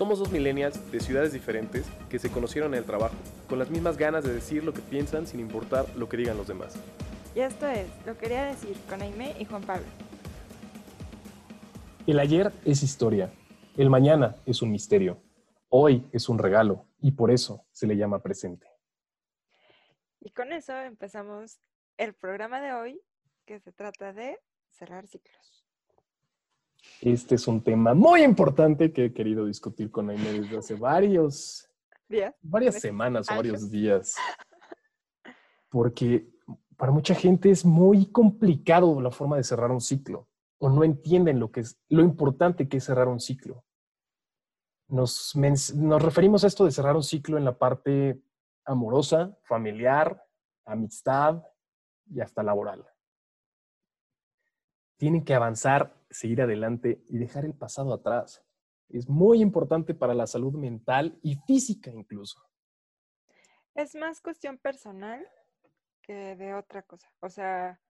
Somos dos millennials de ciudades diferentes que se conocieron en el trabajo, con las mismas ganas de decir lo que piensan sin importar lo que digan los demás. Y esto es Lo Quería Decir con Aime y Juan Pablo. El ayer es historia, el mañana es un misterio, hoy es un regalo y por eso se le llama presente. Y con eso empezamos el programa de hoy que se trata de cerrar ciclos. Este es un tema muy importante que he querido discutir con Aime desde hace varios, ¿Días? varias semanas o varios días. Porque para mucha gente es muy complicado la forma de cerrar un ciclo o no entienden lo que es lo importante que es cerrar un ciclo. Nos, nos referimos a esto de cerrar un ciclo en la parte amorosa, familiar, amistad y hasta laboral. Tienen que avanzar, seguir adelante y dejar el pasado atrás. Es muy importante para la salud mental y física incluso. Es más cuestión personal que de otra cosa. O sea,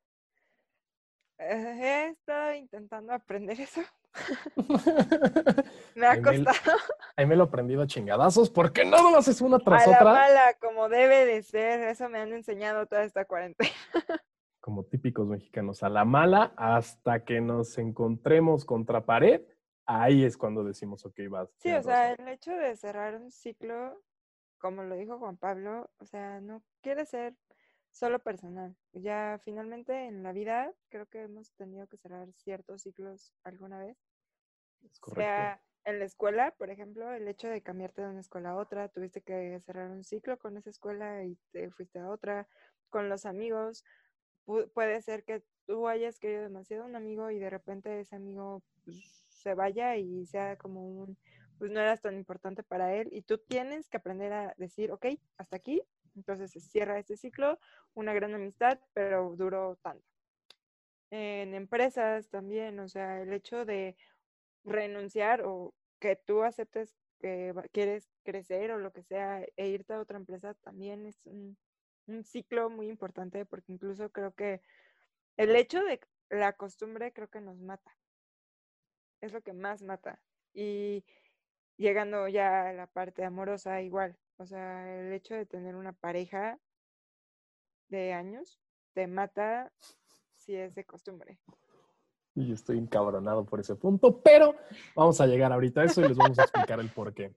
he estado intentando aprender eso. me ha costado. Ahí me lo he aprendido a chingadazos porque no más es una tras a otra. La mala, como debe de ser. Eso me han enseñado toda esta cuarentena. Como típicos mexicanos, a la mala hasta que nos encontremos contra pared. Ahí es cuando decimos, ok, vas. Sí, o sea, el hecho de cerrar un ciclo, como lo dijo Juan Pablo, o sea, no quiere ser solo personal. Ya finalmente en la vida creo que hemos tenido que cerrar ciertos ciclos alguna vez. Es correcto. Sea en la escuela, por ejemplo, el hecho de cambiarte de una escuela a otra, tuviste que cerrar un ciclo con esa escuela y te fuiste a otra, con los amigos. Puede ser que tú hayas querido demasiado un amigo y de repente ese amigo pues, se vaya y sea como un, pues no eras tan importante para él y tú tienes que aprender a decir, ok, hasta aquí, entonces se cierra este ciclo, una gran amistad, pero duró tanto. En empresas también, o sea, el hecho de renunciar o que tú aceptes que quieres crecer o lo que sea e irte a otra empresa también es un, un ciclo muy importante porque incluso creo que el hecho de la costumbre creo que nos mata. Es lo que más mata. Y llegando ya a la parte amorosa, igual. O sea, el hecho de tener una pareja de años te mata si es de costumbre. Y estoy encabronado por ese punto, pero vamos a llegar ahorita a eso y les vamos a explicar el por qué.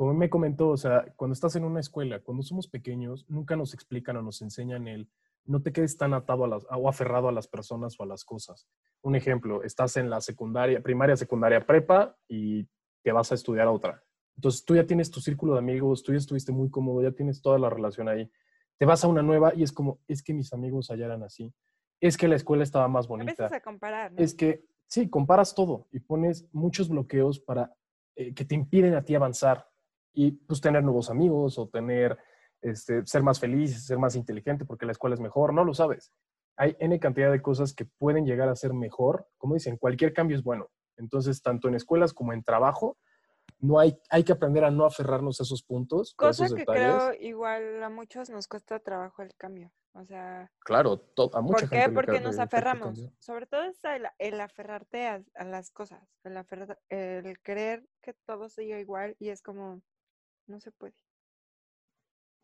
Como me comentó, o sea, cuando estás en una escuela, cuando somos pequeños, nunca nos explican o nos enseñan el no te quedes tan atado a las, o aferrado a las personas o a las cosas. Un ejemplo, estás en la secundaria, primaria, secundaria, prepa y te vas a estudiar a otra. Entonces tú ya tienes tu círculo de amigos, tú ya estuviste muy cómodo, ya tienes toda la relación ahí. Te vas a una nueva y es como, es que mis amigos allá eran así. Es que la escuela estaba más bonita. Empiezas a comparar. ¿no? Es que, sí, comparas todo y pones muchos bloqueos para eh, que te impiden a ti avanzar y pues tener nuevos amigos o tener, este, ser más feliz, ser más inteligente porque la escuela es mejor, no lo sabes. Hay N cantidad de cosas que pueden llegar a ser mejor. Como dicen, cualquier cambio es bueno. Entonces, tanto en escuelas como en trabajo, no hay, hay que aprender a no aferrarnos a esos puntos. a Cosa esos que detalles. creo igual a muchos nos cuesta trabajo el cambio. O sea, Claro, to- a mucha ¿por qué? gente Porque nos aferramos. Sobre todo es el, el aferrarte a, a las cosas, el, el creer que todo siga igual y es como, no se puede.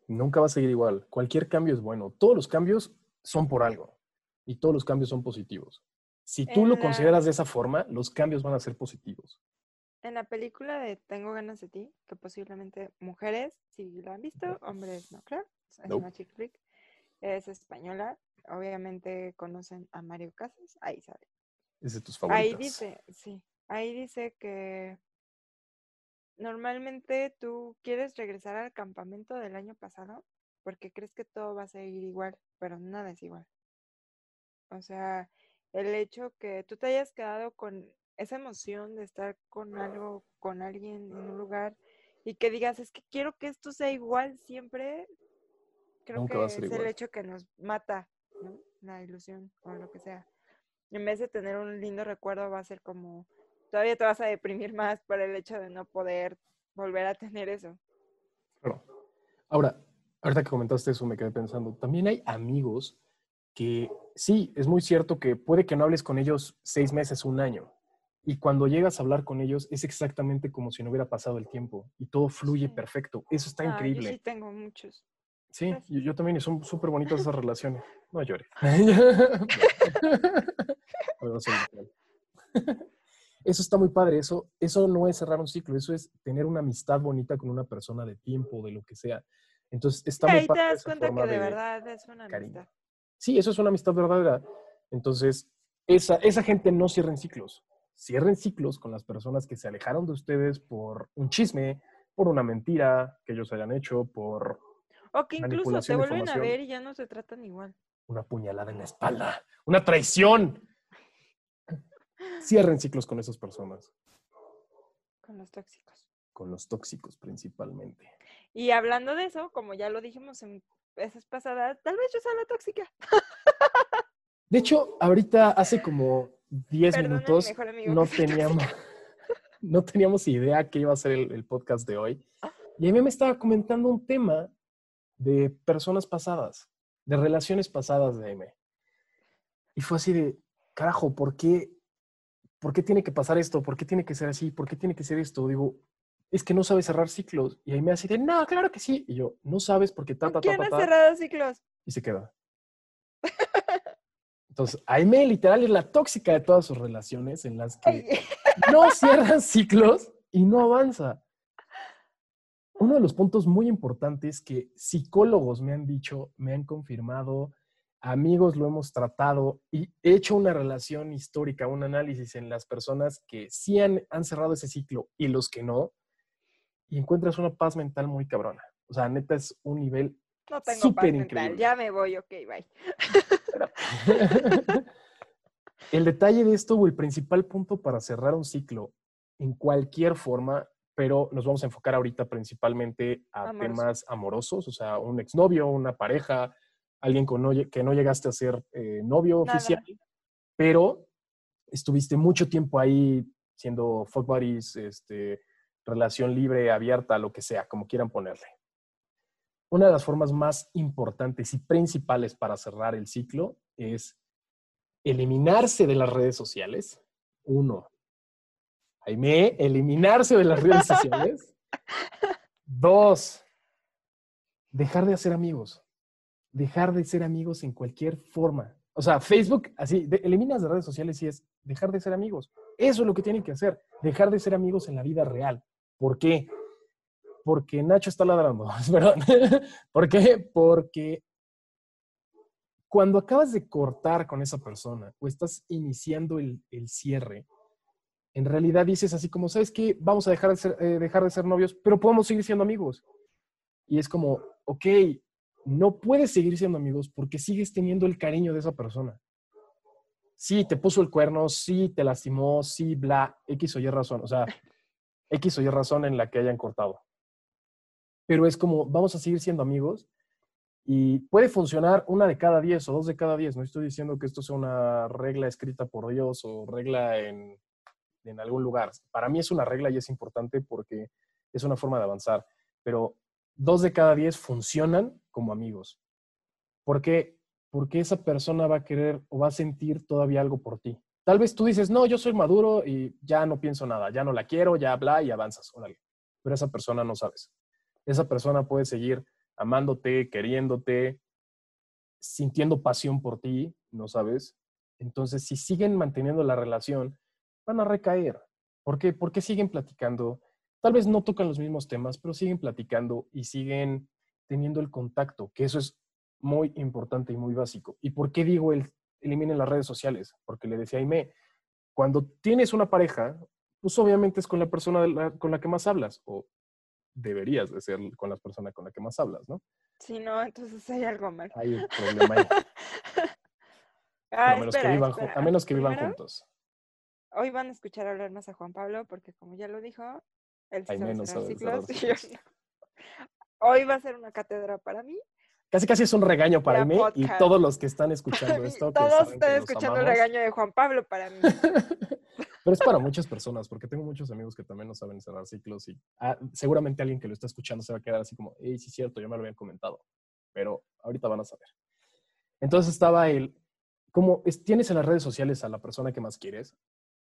Nunca va a seguir igual. Cualquier cambio es bueno. Todos los cambios son por algo y todos los cambios son positivos. Si tú En lo la- consideras de esa forma, los cambios van a ser positivos. En la película de Tengo ganas de ti, que posiblemente mujeres sí la han visto, hombres no, claro. Es una chick flick. Es española. Obviamente conocen a Mario Casas. Ahí sale. Es de tus Ahí favoritas. dice, sí. Ahí dice que normalmente tú quieres regresar al campamento del año pasado porque crees que todo va a seguir igual, pero nada es igual. O sea, el hecho que tú te hayas quedado con esa emoción de estar con algo, con alguien en un lugar y que digas, es que quiero que esto sea igual siempre, creo Nunca que es el hecho que nos mata, ¿no? La ilusión o lo que sea. En vez de tener un lindo recuerdo, va a ser como, todavía te vas a deprimir más por el hecho de no poder volver a tener eso. Claro. Ahora, ahorita que comentaste eso, me quedé pensando, también hay amigos que sí, es muy cierto que puede que no hables con ellos seis meses, un año, Y cuando llegas a hablar con ellos, es exactamente como si no hubiera pasado el tiempo y todo fluye Sí. perfecto. Eso está Ah, Yo increíble. sí tengo muchos. Sí, yo, yo también, y son súper bonitas esas relaciones. No llores. Soy. Eso está muy padre. Eso, eso no es cerrar un ciclo, eso es tener una amistad bonita con una persona de tiempo, de lo que sea. Entonces, está Y muy ahí te padre das esa cuenta forma que de de- verdad es una cariño. amistad. Sí, eso es una amistad verdadera. Entonces, esa, esa gente no cierra en ciclos. Cierren ciclos con las personas que se alejaron de ustedes por un chisme, por una mentira que ellos hayan hecho, por O que incluso te de vuelven a ver y ya no se tratan igual. una puñalada en la espalda, una traición. Cierren ciclos con esas personas, Con los tóxicos. con los tóxicos principalmente. Y hablando de eso, como ya lo dijimos en veces pasadas, tal vez yo sea la tóxica. De hecho, ahorita hace como 10 Perdona a mi minutos no teníamos, no teníamos idea que iba a ser el, el podcast de hoy. Y a mí me estaba comentando un tema de personas pasadas, de relaciones pasadas de Aime. Y fue así de, carajo, ¿por qué, ¿por qué tiene que pasar esto? ¿Por qué tiene que ser así? ¿Por qué tiene que ser esto? Digo, es que no sabes cerrar ciclos. Y Aime así de, no, claro que sí. Y yo, no sabes porque ta, ta, ta, ¿Quién ta, ha ta", cerrado ciclos? y se queda. Entonces, Aime literal es la tóxica de todas sus relaciones en las que Ay, no cierran ciclos y no avanza. Uno de los puntos muy importantes que psicólogos me han dicho, me han confirmado, amigos lo hemos tratado y he hecho una relación histórica, un análisis en las personas que sí han, han cerrado ese ciclo y los que no, y encuentras una paz mental muy cabrona. O sea, neta es un nivel no tengo paz súper mental. increíble. Ya me voy, ok, bye. el detalle de esto o el principal punto para cerrar un ciclo en cualquier forma, pero nos vamos a enfocar ahorita principalmente a Amoroso. temas amorosos, o sea, un exnovio, una pareja, alguien con no que no llegaste a ser eh, novio Nada. oficial, pero estuviste mucho tiempo ahí siendo fuck buddies, este, relación libre, abierta, lo que sea, como quieran ponerle. Una de las formas más importantes y principales para cerrar el ciclo es eliminarse de las redes sociales. Uno. Jaime, eliminarse de las redes sociales. Dos. Dejar de hacer amigos. Dejar de ser amigos en cualquier forma. O sea, Facebook, así, de- eliminas de redes sociales y es dejar de ser amigos. Eso es lo que tienen que hacer. Dejar de ser amigos en la vida real. ¿Por qué? Porque Nacho está ladrando. Perdón. ¿Por qué? Porque cuando acabas de cortar con esa persona o estás iniciando el, el cierre, en realidad dices así como, ¿sabes qué? Vamos a dejar de, ser, eh, dejar de ser novios, pero podemos seguir siendo amigos. Y es como, ok, no puedes seguir siendo amigos porque sigues teniendo el cariño de esa persona. Sí, te puso el cuerno, sí, te lastimó, sí, bla, X o Y razón. O sea, X o Y razón en la que hayan cortado. Pero es como, vamos a seguir siendo amigos y puede funcionar una de cada diez o dos de cada diez. No estoy diciendo que esto sea una regla escrita por Dios o regla en, en algún lugar. Para mí es una regla y es importante porque es una forma de avanzar. Pero dos de cada diez funcionan como amigos. ¿Por qué? Porque esa persona va a querer o va a sentir todavía algo por ti. Tal vez tú dices, no, yo soy maduro y ya no pienso nada, ya no la quiero, ya bla y avanzas. Órale. Pero esa persona no sabes. Esa persona puede seguir amándote, queriéndote, sintiendo pasión por ti, ¿no sabes? Entonces, si siguen manteniendo la relación, van a recaer. ¿Por qué? Porque siguen platicando. Tal vez no tocan los mismos temas, pero siguen platicando y siguen teniendo el contacto, que eso es muy importante y muy básico. ¿Y por qué digo el eliminen las redes sociales? Porque le decía a Aime, cuando tienes una pareja, pues obviamente es con la persona la- con la que más hablas, o deberías de ser con la persona con la que más hablas, ¿no? Si no, entonces hay algo mal. Hay un problema ahí. Ah, a, menos espera, que vivan, a menos que vivan juntos. Hoy van a escuchar hablar más a Juan Pablo porque como ya lo dijo, él sí Ay, sabe menos ciclos y. Hoy va a ser una cátedra para mí. Casi casi es un regaño para mí y podcast. todos los que están escuchando esto. Todos están escuchando el regaño de Juan Pablo para mí. Pero es para muchas personas, porque tengo muchos amigos que también no saben cerrar ciclos y ah, seguramente alguien que lo está escuchando se va a quedar así como, hey, sí es cierto, ya me lo habían comentado, pero ahorita van a saber. Entonces estaba el, como es- tienes en las redes sociales a la persona que más quieres,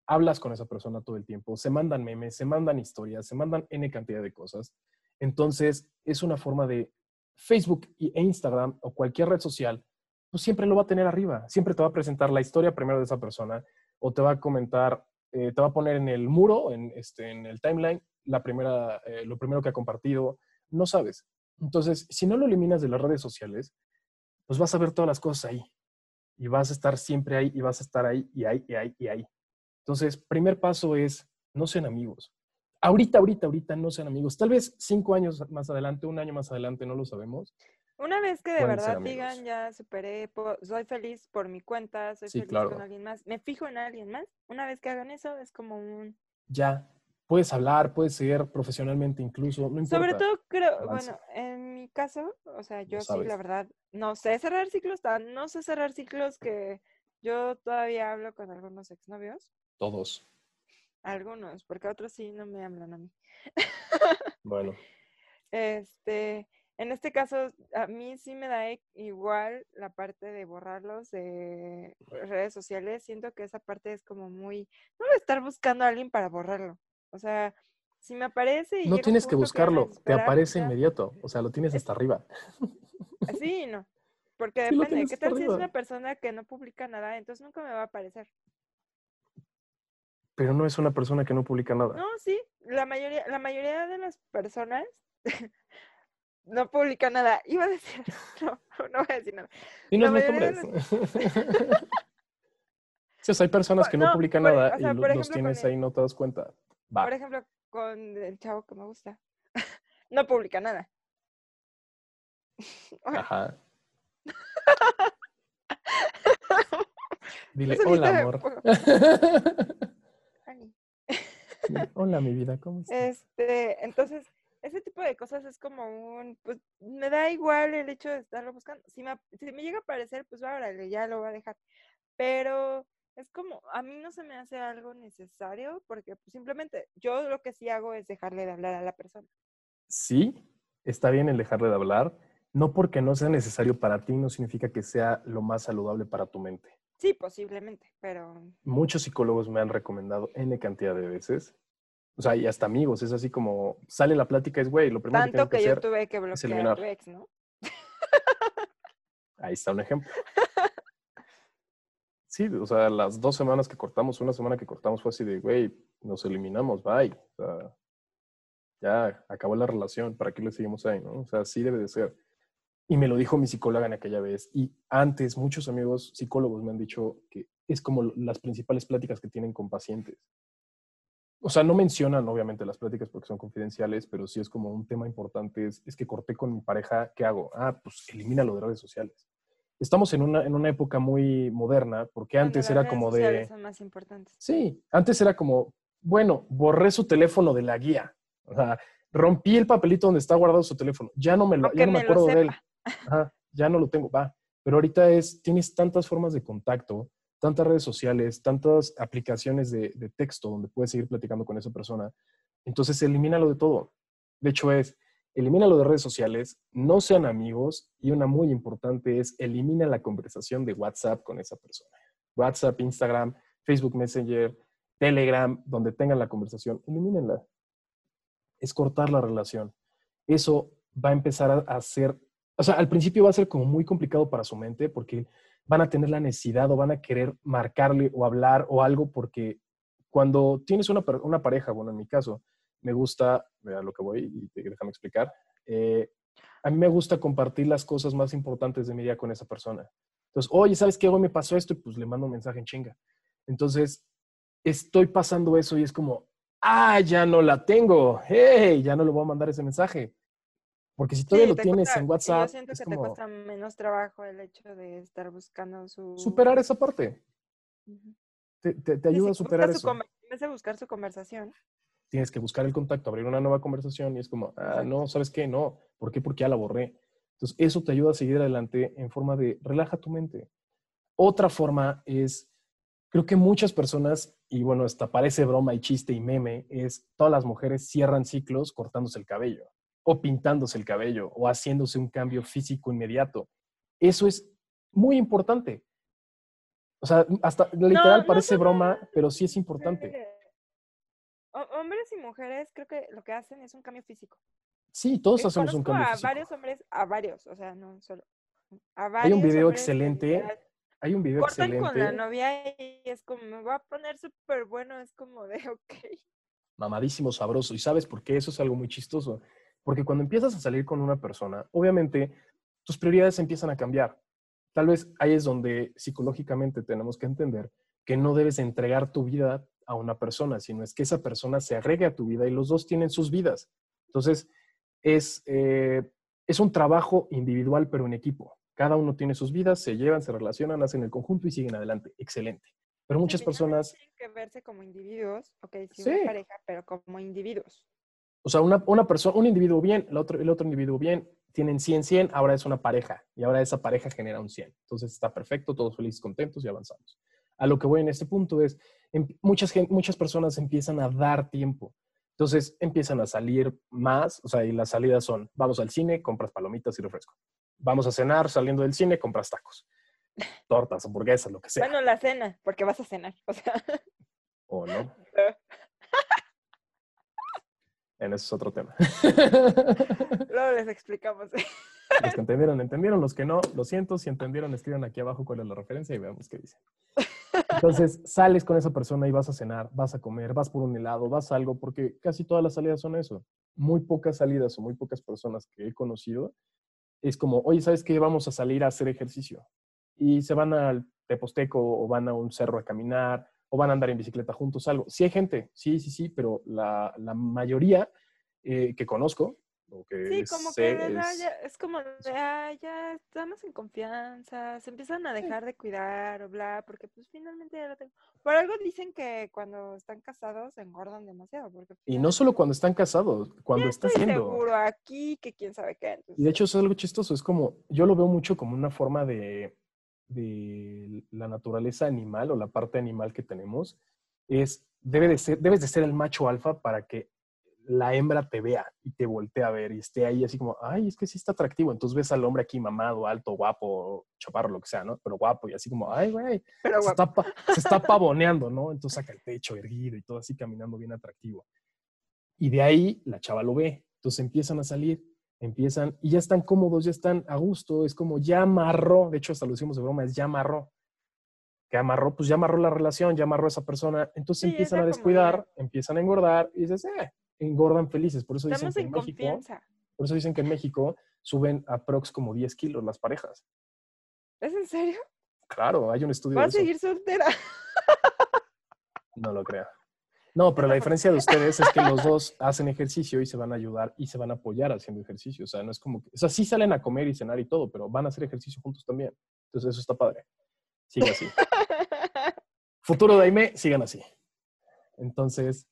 hablas con esa persona todo el tiempo, se mandan memes, se mandan historias, se mandan N cantidad de cosas. Entonces, es una forma de Facebook e Instagram o cualquier red social, pues siempre lo va a tener arriba, siempre te va a presentar la historia primero de esa persona o te va a comentar, eh, te va a poner en el muro, en, este, en el timeline, la primera, eh, lo primero que ha compartido, no sabes. Entonces, si no lo eliminas de las redes sociales, pues vas a ver todas las cosas ahí y vas a estar siempre ahí y vas a estar ahí y ahí y ahí y ahí. Entonces, primer paso es, no sean amigos. Ahorita, ahorita, ahorita no sean amigos. Tal vez cinco años más adelante, un año más adelante, no lo sabemos. Una vez que de Pueden verdad digan, ya superé, soy feliz por mi cuenta, soy Sí, feliz claro. con alguien más, me fijo en alguien más, una vez que hagan eso es como un... Ya, puedes hablar, puedes ser profesionalmente incluso, no importa. Sobre todo creo, avanza. bueno, en mi caso, o sea, yo sí, la verdad, no sé cerrar ciclos, no sé cerrar ciclos que yo todavía hablo con algunos exnovios, Todos. algunos, porque otros sí no me hablan a mí. Bueno, Este, en este caso, a mí sí me da i- igual la parte de borrarlos de redes sociales. Siento que esa parte es como muy, no voy a estar buscando a alguien para borrarlo. O sea, si me aparece y no tienes que buscarlo, te aparece ya, inmediato, o sea, lo tienes Es- hasta arriba. Sí, y no. Porque Sí, depende, ¿qué tal si es una persona que no publica nada? Entonces nunca me va a aparecer. Pero no es una persona que no publica nada. No, sí, la mayoría, la mayoría de las personas no publican nada. Iba a decir, no, no voy a decir nada. Dinos la los mayoría de nombres. Sí, o sea, hay personas que no, No, publican por- nada o sea, y los ejemplo, tienes ahí, no te das cuenta. Va. Por ejemplo, con el chavo que me gusta. no publica nada. Ajá. Dile, hola, amor. Hola, mi vida, ¿cómo estás? Este, entonces, ese tipo de cosas es como un, pues, me da igual el hecho de estarlo buscando. Si me, ap- si me llega a aparecer, pues órale, ya lo voy a dejar. Pero es como, a mí no se me hace algo necesario porque pues, simplemente yo lo que sí hago es dejarle de hablar a la persona. Sí, está bien el dejarle de hablar. No porque no sea necesario para ti, no significa que sea lo más saludable para tu mente. Sí, posiblemente, pero Muchos psicólogos me han recomendado N cantidad de veces. O sea, y hasta amigos, es así como sale la plática, es güey, lo primero que tanto que que yo hacer, tuve que bloquear a tu ex, ¿no? ahí está un ejemplo. Sí, o sea, las dos semanas que cortamos, una semana que cortamos fue así de, güey, nos eliminamos, bye. O sea, ya acabó la relación, ¿para qué le seguimos ahí, no? O sea, sí debe de ser. Y me lo dijo mi psicóloga en aquella vez. Y antes, muchos amigos psicólogos me han dicho que es como las principales pláticas que tienen con pacientes. O sea, no mencionan obviamente las pláticas porque son confidenciales, pero sí es como un tema importante. Es, es que corté con mi pareja, ¿qué hago? Ah, pues elimínalo de redes sociales. Estamos en una, en una época muy moderna, porque antes las era redes como de... son más importantes. Sí, antes era como, bueno, borré su teléfono de la guía. O sea, rompí el papelito donde está guardado su teléfono. Ya no me, lo, ya no me me lo acuerdo de él. Ya no lo tengo, va. Pero ahorita es, tienes tantas formas de contacto, tantas redes sociales, tantas aplicaciones de, de texto donde puedes seguir platicando con esa persona. Entonces, elimínalo de todo. De hecho, es, elimínalo de redes sociales, no sean amigos y una muy importante es, elimina la conversación de WhatsApp con esa persona. WhatsApp, Instagram, Facebook Messenger, Telegram, donde tengan la conversación, elimínenla. Es cortar la relación. Eso va a empezar a hacer, o sea, al principio va a ser como muy complicado para su mente porque van a tener la necesidad o van a querer marcarle o hablar o algo porque cuando tienes una, una pareja, bueno, en mi caso, me gusta, vea lo que voy y déjame explicar, eh, a mí me gusta compartir las cosas más importantes de mi día con esa persona. Entonces, oye, ¿sabes qué? Hoy me pasó esto y pues le mando un mensaje en chinga. Entonces, estoy pasando eso y es como, ah, ya no la tengo, hey, ya no le voy a mandar ese mensaje. Porque si todavía Sí, lo te tienes cuesta- en WhatsApp, Yo siento es que te como cuesta menos trabajo el hecho de estar buscando su... superar esa parte. Ujú. Te, te- te Sí, ayuda a sí, superar busca su eso. En vez de buscar su conversación. Tienes que buscar el contacto, abrir una nueva conversación y es como, ah, no, ¿sabes qué? No. ¿Por qué? Porque ya la borré. Entonces, eso te ayuda a seguir adelante en forma de relaja tu mente. Otra forma es, creo que muchas personas, y bueno, hasta parece broma y chiste y meme, es todas las mujeres cierran ciclos cortándose el cabello o pintándose el cabello o haciéndose un cambio físico inmediato. Eso es muy importante. O sea, hasta literal no parece broma, pero sí es importante. Ho- Hombres y mujeres creo que lo que hacen es un cambio físico. Sí, todos Eh, hacemos un cambio a físico. varios hombres, a varios, o sea, no solo. A Hay un video excelente, hay un video cortan con la excelente, novia y es como, me va a poner súper bueno, es como de, ok. mamadísimo, sabroso. ¿Y sabes por qué? Eso es algo muy chistoso. Porque cuando empiezas a salir con una persona, obviamente tus prioridades empiezan a cambiar. Tal vez ahí es donde psicológicamente tenemos que entender que no debes entregar tu vida a una persona, sino es que esa persona se agregue a tu vida y los dos tienen sus vidas. Entonces, es, eh, es un trabajo individual, pero en equipo. Cada uno tiene sus vidas, se llevan, se relacionan, hacen el conjunto y siguen adelante. Excelente. Pero muchas personas, Tienen que verse como individuos, ok, sí, Sí. una pareja, pero como individuos. O sea, una, una persona, un individuo bien, el otro, el otro individuo bien, tienen 100, 100, ahora es una pareja y ahora esa pareja genera un 100. Entonces está perfecto, todos felices, contentos y avanzamos. A lo que voy en este punto es, em- muchas, muchas personas empiezan a dar tiempo. Entonces empiezan a salir más, o sea, y las salidas son, vamos al cine, compras palomitas y refresco. Vamos a cenar, saliendo del cine, compras tacos. Tortas, hamburguesas, lo que sea. Bueno, la cena, porque vas a cenar, o sea. o no. En eso es otro tema. Luego les explicamos. Los que entendieron, entendieron. Los que no, lo siento. Si entendieron, escriban aquí abajo cuál es la referencia y veamos qué dicen. Entonces, sales con esa persona y vas a cenar, vas a comer, vas por un helado, vas a algo, porque casi todas las salidas son eso. Muy pocas salidas o muy pocas personas que he conocido es como, oye, ¿sabes qué? Vamos a salir a hacer ejercicio. Y se van al Teposteco o van a un cerro a caminar o van a andar en bicicleta juntos, algo. Sí hay gente, sí, sí, sí, pero la, la mayoría eh, que conozco o que Sí, como sé que de verdad es- ya- es como de, ah, ya estamos en confianza, se empiezan a dejar de cuidar o bla, porque pues finalmente ya lo tengo. Por algo dicen que cuando están casados engordan demasiado, porque Y no solo cuando están casados, cuando está estoy haciendo. seguro aquí que quién sabe qué. Y de entonces, hecho eso es algo chistoso, es como, yo lo veo mucho como una forma de, de la naturaleza animal o la parte animal que tenemos, es, debe de ser, debes de ser el macho alfa para que la hembra te vea y te voltee a ver y esté ahí así como, ay, es que sí está atractivo. Entonces ves al hombre aquí mamado, alto, guapo, chaparro, lo que sea, ¿no? Pero guapo y así como, ay, güey, pero se está, se está pavoneando, ¿no? Entonces saca el pecho erguido y todo así caminando bien atractivo. Y de ahí la chava lo ve. Entonces empiezan a salir, empiezan y ya están cómodos, ya están a gusto. Es como ya amarró, de hecho hasta lo decimos de broma, es ya amarró. Que amarró, pues ya amarró la relación, ya amarró a esa persona. Entonces Sí, empiezan a descuidar, empiezan a engordar y dices, eh, engordan felices. Por eso dicen que en en México, confianza. por eso dicen que en México suben aprox como 10 kilos las parejas. ¿Es en serio? Claro, hay un estudio Voy de a eso. seguir soltera. No lo creo. No, pero la diferencia de ustedes es que los dos hacen ejercicio y se van a ayudar y se van a apoyar haciendo ejercicio. O sea, no es como que, o sea, sí salen a comer y cenar y todo, pero van a hacer ejercicio juntos también. Entonces, eso está padre. Sigue así. Futuro de Aime, sigan así. Entonces,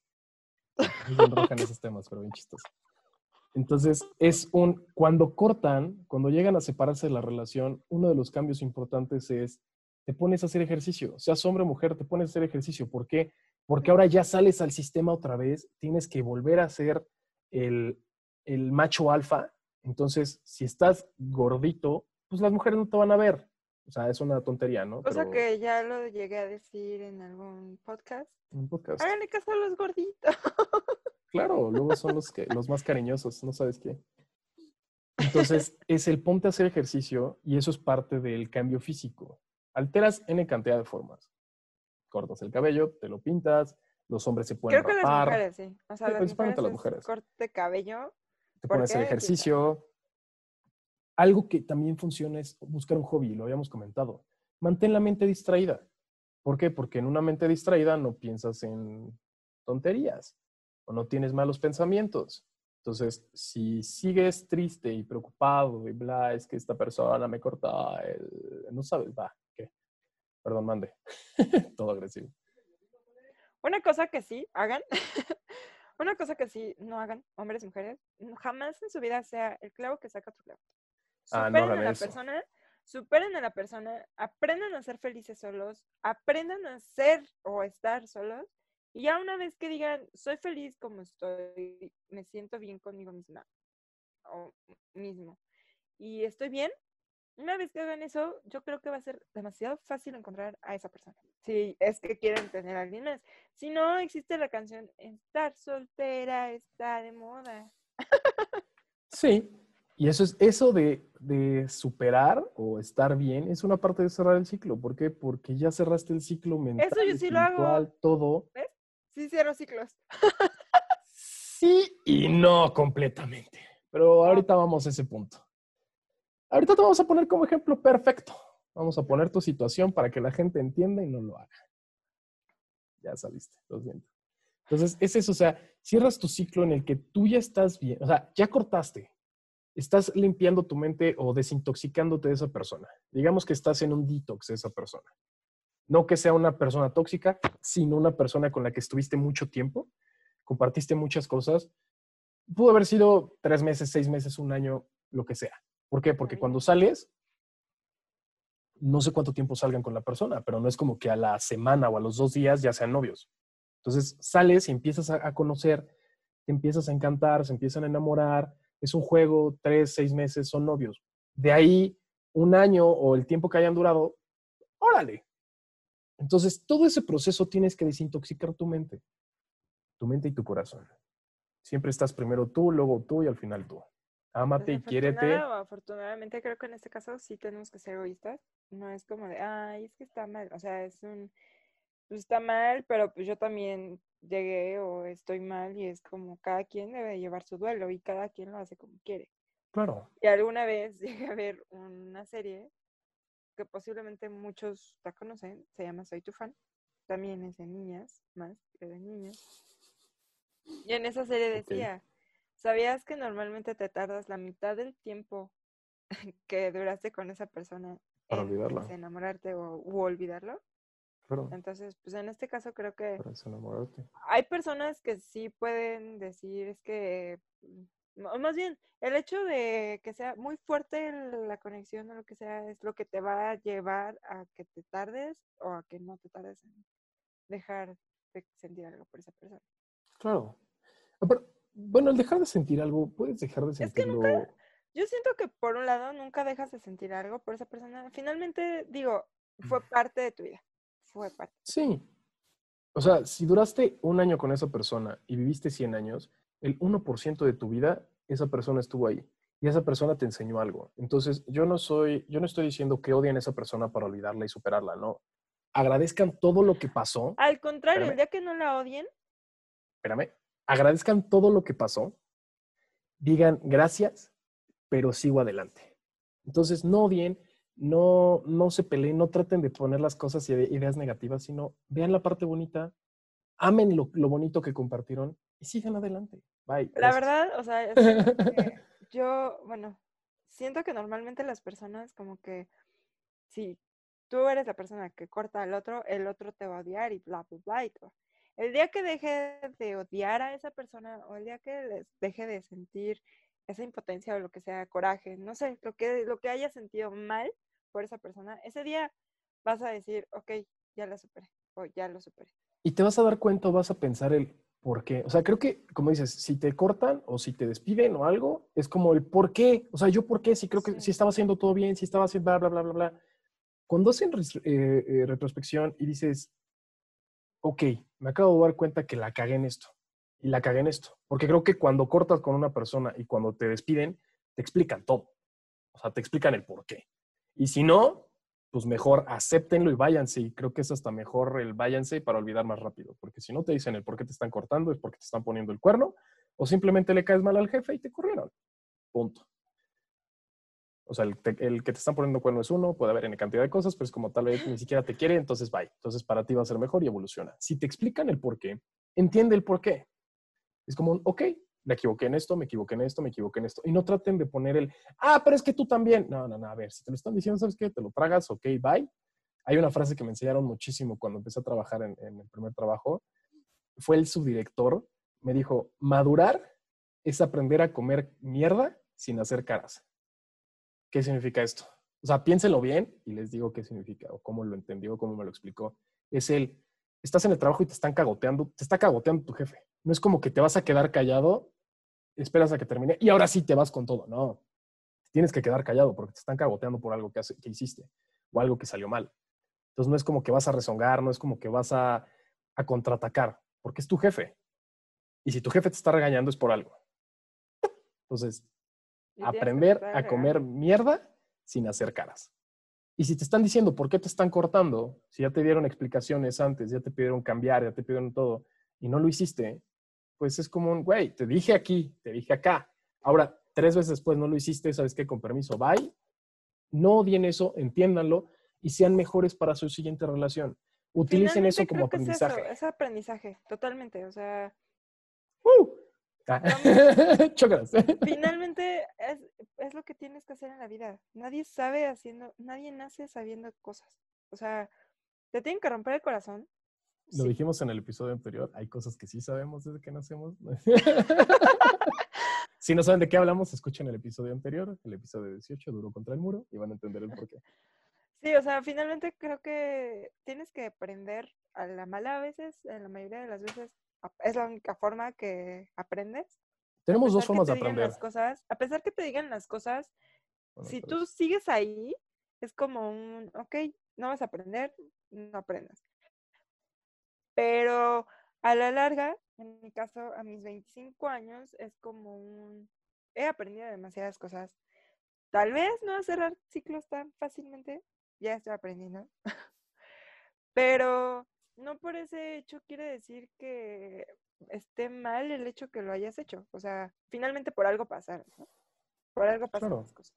enrojan esos temas, pero bien chistoso. Entonces, es un, cuando cortan, cuando llegan a separarse de la relación, uno de los cambios importantes es, te pones a hacer ejercicio, seas hombre o mujer, te pones a hacer ejercicio. ¿Por qué? Porque ahora ya sales al sistema otra vez, tienes que volver a ser el, el macho alfa. Entonces, si estás gordito, pues las mujeres no te van a ver. O sea, es una tontería, ¿no? Cosa Pero que ya lo llegué a decir en algún podcast. un podcast. Háganle caso a los gorditos. Claro, luego son los, que, los más cariñosos, no sabes qué. Entonces, es el ponte a hacer ejercicio y eso es parte del cambio físico. Alteras N cantidad de formas. Cortas el cabello, te lo pintas, los hombres se pueden Creo que las rapar, mujeres, sí. O sea, Sí, las principalmente mujeres, las es mujeres. corte cabello. te ¿por pones a hacer ejercicio. Algo que también funciona es buscar un hobby, lo habíamos comentado. Mantén la mente distraída. ¿Por qué? Porque en una mente distraída no piensas en tonterías o no tienes malos pensamientos. Entonces, si sigues triste y preocupado y bla, es que esta persona me cortó, el... no sabes, va. Perdón, mande. Todo agresivo. Una cosa que sí hagan, una cosa que sí no hagan, hombres y mujeres, jamás en su vida sea el clavo que saca otro clavo. Ah, Superen a la eso. persona, superen a la persona, aprendan a ser felices solos, aprendan a ser o estar solos, y ya una vez que digan, soy feliz como estoy, me siento bien conmigo misma o mismo, y estoy bien, Una vez que hagan eso, yo creo que va a ser demasiado fácil encontrar a esa persona. Si es que quieren tener a alguien más. Si no, existe la canción Estar soltera está de moda. Sí, y eso es eso de, de superar o estar bien, es una parte de cerrar el ciclo. ¿Por qué? Porque ya cerraste el ciclo mental, Eso yo sí lo hago. todo. Sí, cierro ciclos. Sí y no completamente. Pero ahorita vamos a ese punto. Ahorita te vamos a poner como ejemplo perfecto. Vamos a poner tu situación para que la gente entienda y no lo haga. Ya saliste, lo siento. Entonces, es eso, o sea, cierras tu ciclo en el que tú ya estás bien, o sea, ya cortaste, estás limpiando tu mente o desintoxicándote de esa persona. Digamos que estás en un detox de esa persona. No que sea una persona tóxica, sino una persona con la que estuviste mucho tiempo, compartiste muchas cosas. Pudo haber sido tres meses, seis meses, un año, lo que sea. ¿Por qué? Porque cuando sales, no sé cuánto tiempo salgan con la persona, pero no es como que a la semana o a los dos días ya sean novios. Entonces sales y empiezas a, a conocer, te empiezas a encantar, se empiezan a enamorar, es un juego, tres, seis meses, son novios. De ahí, un año o el tiempo que hayan durado, órale. Entonces, todo ese proceso tienes que desintoxicar tu mente, tu mente y tu corazón. Siempre estás primero tú, luego tú y al final tú. Ámate y quiérete. Afortunadamente creo que en este caso sí tenemos que ser egoístas. No es como de, ay, es que está mal. O sea, es un, pues está mal, pero pues yo también llegué o estoy mal y es como cada quien debe llevar su duelo y cada quien lo hace como quiere. Claro, Y alguna vez llegué a ver una serie que posiblemente muchos la conocen, se llama Soy tu fan. También es de niñas, más que de niños. Y en esa serie decía, ¿sabías que normalmente te tardas la mitad del tiempo que duraste con esa persona Para en olvidarla. pues, enamorarte o u olvidarlo? claro, Entonces, pues en este caso creo que hay personas que sí pueden decir, es que, mm, o más bien, el hecho de que sea muy fuerte la conexión o lo que sea, es lo que te va a llevar a que te tardes o a que no te tardes en dejar de sentir algo por esa persona. Claro. Pero, bueno, el dejar de sentir algo, puedes dejar de que sentirlo. nunca- Yo siento que por un lado nunca dejas de sentir algo por esa persona. Finalmente, digo, fue parte de tu vida. Fue parte. Sí. O sea, si duraste un año con esa persona y viviste 100 años, el 1% de tu vida, esa persona estuvo ahí. Y esa persona te enseñó algo. Entonces, yo no soy, yo no estoy diciendo que odien a esa persona para olvidarla y superarla, no. Agradezcan todo lo que pasó. Al contrario, Espérame. el día que no la odien, Espérame. Agradezcan todo lo que pasó. Digan gracias, pero sigo adelante. Entonces, no odien, no, no se peleen, no traten de poner las cosas y ideas negativas, sino vean la parte bonita, amen lo, lo bonito que compartieron y sigan adelante. Bye. la gracias. verdad, o sea, es yo, bueno, siento que normalmente las personas como que si tú eres la persona que corta al otro, el otro te va a odiar y bla, bla, bla. Y todo. El día que deje de odiar a esa persona o el día que deje de sentir esa impotencia o lo que sea, coraje, no sé, lo que, lo que haya sentido mal por esa persona, ese día vas a decir, ok, ya la superé o ya lo superé. Y te vas a dar cuenta o vas a pensar el por qué. O sea, creo que, como dices, si te cortan o si te despiden o algo, es como el por qué. O sea, yo por qué, si creo que Sí. si estaba haciendo todo bien, si estaba haciendo bla, bla, bla, bla, bla. Cuando hacen eh, eh, retrospección y dices, ok, me acabo de dar cuenta que la cagué en esto y la cagué en esto. Porque creo que cuando cortas con una persona y cuando te despiden, te explican todo. O sea, te explican el por qué. Y si no, pues mejor acéptenlo y váyanse. Y creo que es hasta mejor el váyanse para olvidar más rápido. Porque si no te dicen el por qué te están cortando, es porque te están poniendo el cuerno, o simplemente le caes mal al jefe y te corrieron. Punto. O sea, el, te- el que te están poniendo cuerno es uno, puede haber en cantidad de cosas, pero es como tal vez ni siquiera te quiere, entonces bye. Entonces para ti va a ser mejor y evoluciona. Si te explican el por qué, entiende el por qué. Es como, ok, me equivoqué en esto, me equivoqué en esto, me equivoqué en esto. Y no traten de poner el, ah, pero es que tú también. No, no, no, a ver, si te lo están diciendo, ¿sabes qué? Te lo tragas, ok, bye. Hay una frase que me enseñaron muchísimo cuando empecé a trabajar en, en el primer trabajo. Fue el subdirector, me dijo, madurar es aprender a comer mierda sin hacer caras. ¿Qué significa esto? O sea, piénsenlo bien y les digo qué significa o cómo lo entendió, cómo me lo explicó. Es el, estás en el trabajo y te están cagoteando, te está cagoteando tu jefe. No es como que te vas a quedar callado, esperas a que termine y ahora sí te vas con todo. No, tienes que quedar callado porque te están cagoteando por algo que, que hiciste o algo que salió mal. Entonces no es como que vas a rezongar, no es como que vas a, a contraatacar, porque es tu jefe. Y si tu jefe te está regañando es por algo. Entonces, aprender a comer mierda sin hacer caras. Y si te están diciendo por qué te están cortando, si ya te dieron explicaciones antes, ya te pidieron cambiar, ya te pidieron todo, y no lo hiciste, pues es como un, güey, te dije aquí, te dije acá. Ahora, tres veces después no lo hiciste, ¿sabes qué? Con permiso, bye. No odien eso, entiéndanlo y sean mejores para su siguiente relación. Utilicen eso como creo que es aprendizaje. eso, es aprendizaje, totalmente. O sea, ¡Uh! Ah, Chócalas. finalmente es, es lo que tienes que hacer en la vida. Nadie sabe haciendo, nadie nace sabiendo cosas. O sea, te tienen que romper el corazón. Lo sí, dijimos en el episodio anterior, hay cosas que sí sabemos desde que nacemos. si no saben de qué hablamos, escuchen el episodio anterior, el episodio 18, Duro contra el Muro, y van a entender el porqué. Sí, o sea, finalmente creo que tienes que aprender a la mala a veces, en la mayoría de las veces es la única forma que aprendes. Tenemos dos formas de aprender. Las cosas, a pesar que te digan las cosas, Bueno, si tú es- sigues ahí, es como un, ok, no vas a aprender, no aprendas. Pero a la larga, en mi caso, a mis 25 años, es como un, he aprendido demasiadas cosas. Tal vez no a cerrar ciclos tan fácilmente, ya estoy aprendiendo. Pero no por ese hecho quiere decir que esté mal el hecho que lo hayas hecho. O sea, finalmente por algo pasaron, ¿no? Por algo pasan Claro. las cosas.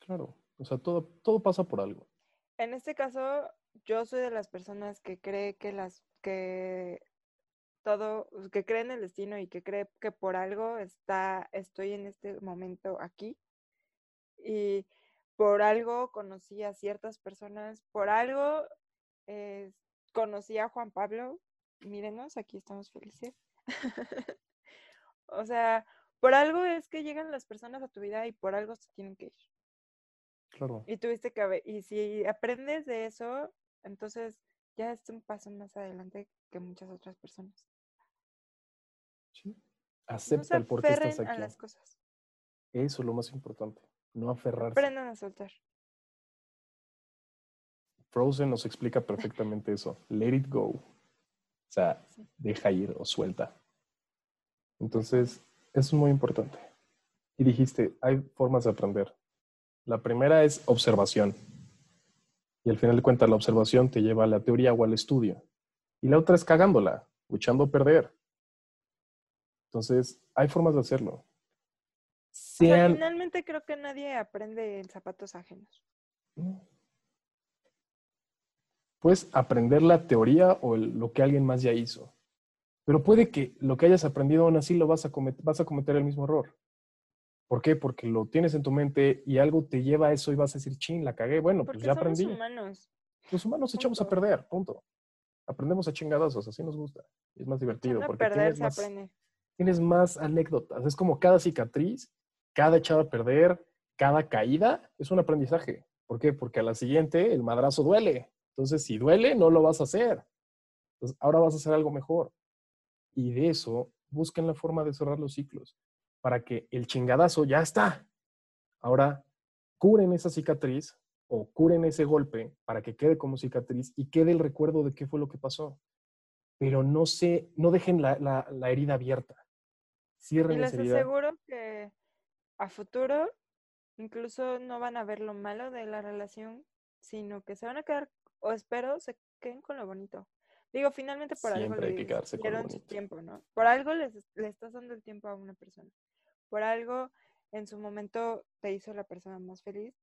Claro, o sea, todo, todo pasa por algo. En este caso, yo soy de las personas que cree que las que todo, que cree en el destino y que cree que por algo está, estoy en este momento aquí. Y por algo conocí a ciertas personas, por algo eh, conocí a Juan Pablo. Mírenos, aquí estamos felices. o sea, por algo es que llegan las personas a tu vida y por algo se tienen que ir. Claro. Y tuviste que y si aprendes de eso, entonces ya es un paso más adelante que muchas otras personas. Sí. Acepta el por qué estás aferren a aquí. las cosas. Eso es lo más importante. No aferrarse. Aprendan a soltar. Frozen nos explica perfectamente eso. Let it go. O sea, deja ir o suelta. Entonces, eso es muy importante. Y dijiste, hay formas de aprender. La primera es observación. Y al final de cuentas, la observación te lleva a la teoría o al estudio. Y la otra es cagándola, echando a perder. Entonces, hay formas de hacerlo. O sea, Sean... finalmente creo que nadie aprende en zapatos ajenos. Puedes aprender la teoría o el- lo que alguien más ya hizo. Pero puede que lo que hayas aprendido aún así lo vas a, comet- vas a cometer el mismo error. ¿Por qué? Porque lo tienes en tu mente y algo te lleva a eso y vas a decir, chin, la cagué. Bueno, Porque pues ya somos aprendí. humanos. Los humanos echamos a perder, punto. Aprendemos a chingadazos, así nos gusta. Es más divertido porque perder tienes se más, aprende. tienes más anécdotas. Es como cada cicatriz, cada echado a perder, cada caída es un aprendizaje. ¿Por qué? Porque a la siguiente el madrazo duele. Entonces, si duele, no lo vas a hacer. Entonces, ahora vas a hacer algo mejor. Y de eso, busquen la forma de cerrar los ciclos para que el chingadazo ya está. Ahora, curen esa cicatriz o curen ese golpe para que quede como cicatriz y quede el recuerdo de qué fue lo que pasó. Pero no se, no dejen la, la- la herida abierta. Y Cierren les esa herida. aseguro que a futuro incluso no van a ver lo malo de la relación, sino que se van a quedar, o espero, se queden con lo bonito. Digo, finalmente por algo hay les dieron su tiempo, ¿no? Por algo le estás dando el tiempo a una persona. Por algo en su momento te hizo la persona más feliz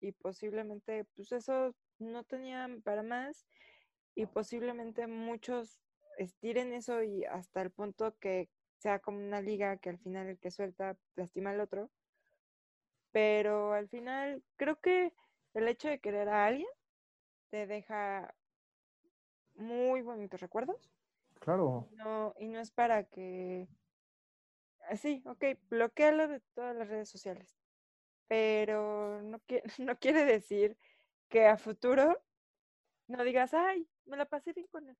y posiblemente, pues eso no tenían para más y posiblemente muchos estiren eso y hasta el punto que sea como una liga que al final el que suelta lastima al otro. Pero al final creo que el hecho de querer a alguien te deja muy bonitos recuerdos. Claro. No, y no es para que... Así, ok, bloquealo de todas las redes sociales. Pero no, no quiere decir que a futuro no digas, ay, me la pasé bien con él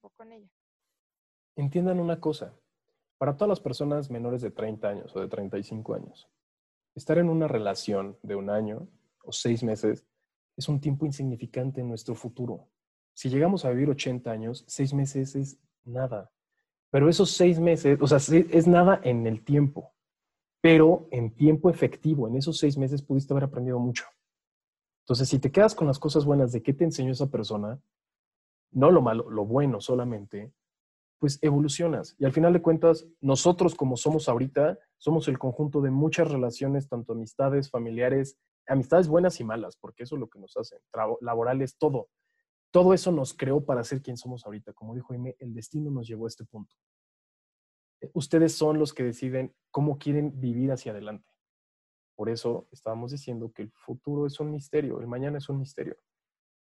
o con ella. Entiendan una cosa. Para todas las personas menores de 30 años o de 35 años, estar en una relación de un año o seis meses es un tiempo insignificante en nuestro futuro. Si llegamos a vivir 80 años, seis meses es nada. Pero esos seis meses, o sea, es nada en el tiempo, pero en tiempo efectivo, en esos seis meses pudiste haber aprendido mucho. Entonces, si te quedas con las cosas buenas de qué te enseñó esa persona, no lo malo, lo bueno solamente, pues evolucionas. Y al final de cuentas, nosotros como somos ahorita, somos el conjunto de muchas relaciones, tanto amistades, familiares, amistades buenas y malas, porque eso es lo que nos hace, laborales, todo. Todo eso nos creó para ser quien somos ahorita. Como dijo Jaime, el destino nos llevó a este punto. Eh, ustedes son los que deciden cómo quieren vivir hacia adelante. Por eso estábamos diciendo que el futuro es un misterio, el mañana es un misterio.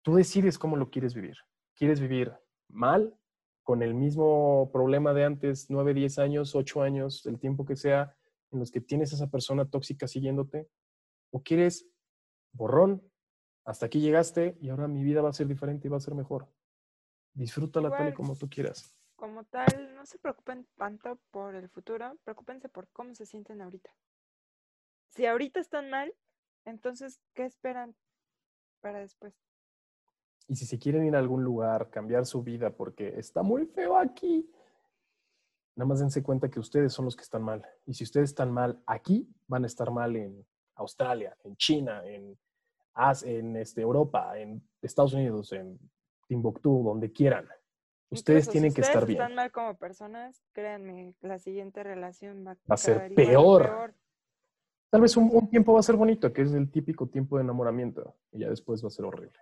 Tú decides cómo lo quieres vivir. ¿Quieres vivir mal con el mismo problema de antes, 9, 10 años, 8 años, el tiempo que sea, en los que tienes a esa persona tóxica siguiéndote? ¿O quieres borrón? Hasta aquí llegaste y ahora mi vida va a ser diferente y va a ser mejor. Disfrútala tal y como tú quieras. Como tal, no se preocupen tanto por el futuro, preocúpense por cómo se sienten ahorita. Si ahorita están mal, entonces, ¿qué esperan para después? Y si se quieren ir a algún lugar, cambiar su vida porque está muy feo aquí, nada más dense cuenta que ustedes son los que están mal. Y si ustedes están mal aquí, van a estar mal en Australia, en China, en, en este, Europa, en Estados Unidos, en Timbuktu, donde quieran. Ustedes tienen que estar bien. Si están mal como personas, créanme, la siguiente relación va, a ser peor. Tal vez un, un, tiempo va a ser bonito, que es el típico tiempo de enamoramiento, y ya después va a ser horrible.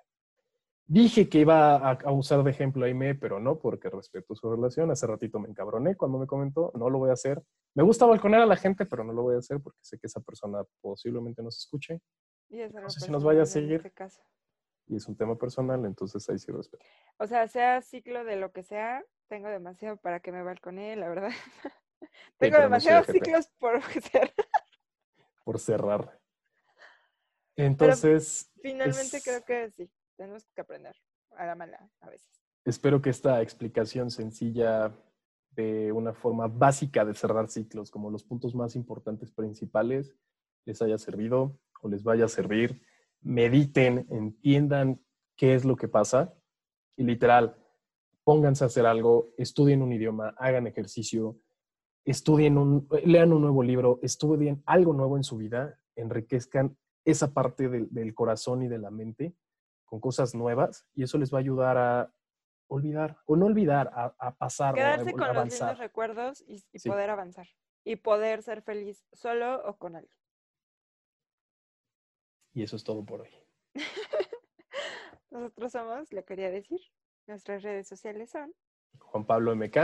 Dije que iba a, usar de ejemplo a Aime, pero no, porque respeto su relación. Hace ratito me encabroné cuando me comentó, no lo voy a hacer. Me gusta balconear a la gente, pero no lo voy a hacer porque sé que esa persona posiblemente nos escuche. Y es no sé si nos vaya a seguir. Este y es un tema personal, entonces ahí sí respeto. O sea, sea ciclo de lo que sea, tengo demasiado para que me balconee, la verdad. tengo demasiados ciclos por cerrar. por cerrar. Entonces. finalmente creo que sí tenemos que aprender a a veces. Espero que esta explicación sencilla de una forma básica de cerrar ciclos, como los puntos más importantes principales, les haya servido o les vaya a servir. Mediten, entiendan qué es lo que pasa y literal, pónganse a hacer algo, estudien un idioma, hagan ejercicio, estudien un, lean un nuevo libro, estudien algo nuevo en su vida, enriquezcan esa parte del corazón y de la mente con cosas nuevas y eso les va a ayudar a olvidar, o no olvidar, a, pasar. Quedarse con los mismos recuerdos y, poder avanzar. Y poder ser feliz solo o con alguien. Y eso es todo por hoy. Nosotros somos, lo quería decir, nuestras redes sociales son Juan Pablo MK.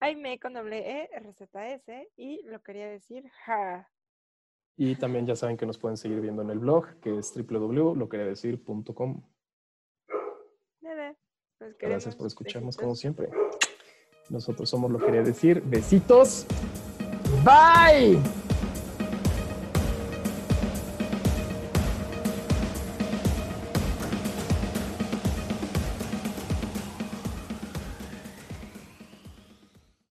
Aime con doble E, RZS y lo quería decir Ja. Y también ya saben que nos pueden seguir viendo en el blog, que es www.loqueriadecir.com. Pues Gracias por escucharnos como siempre. Nosotros somos Lo Quería Decir. Besitos. Bye.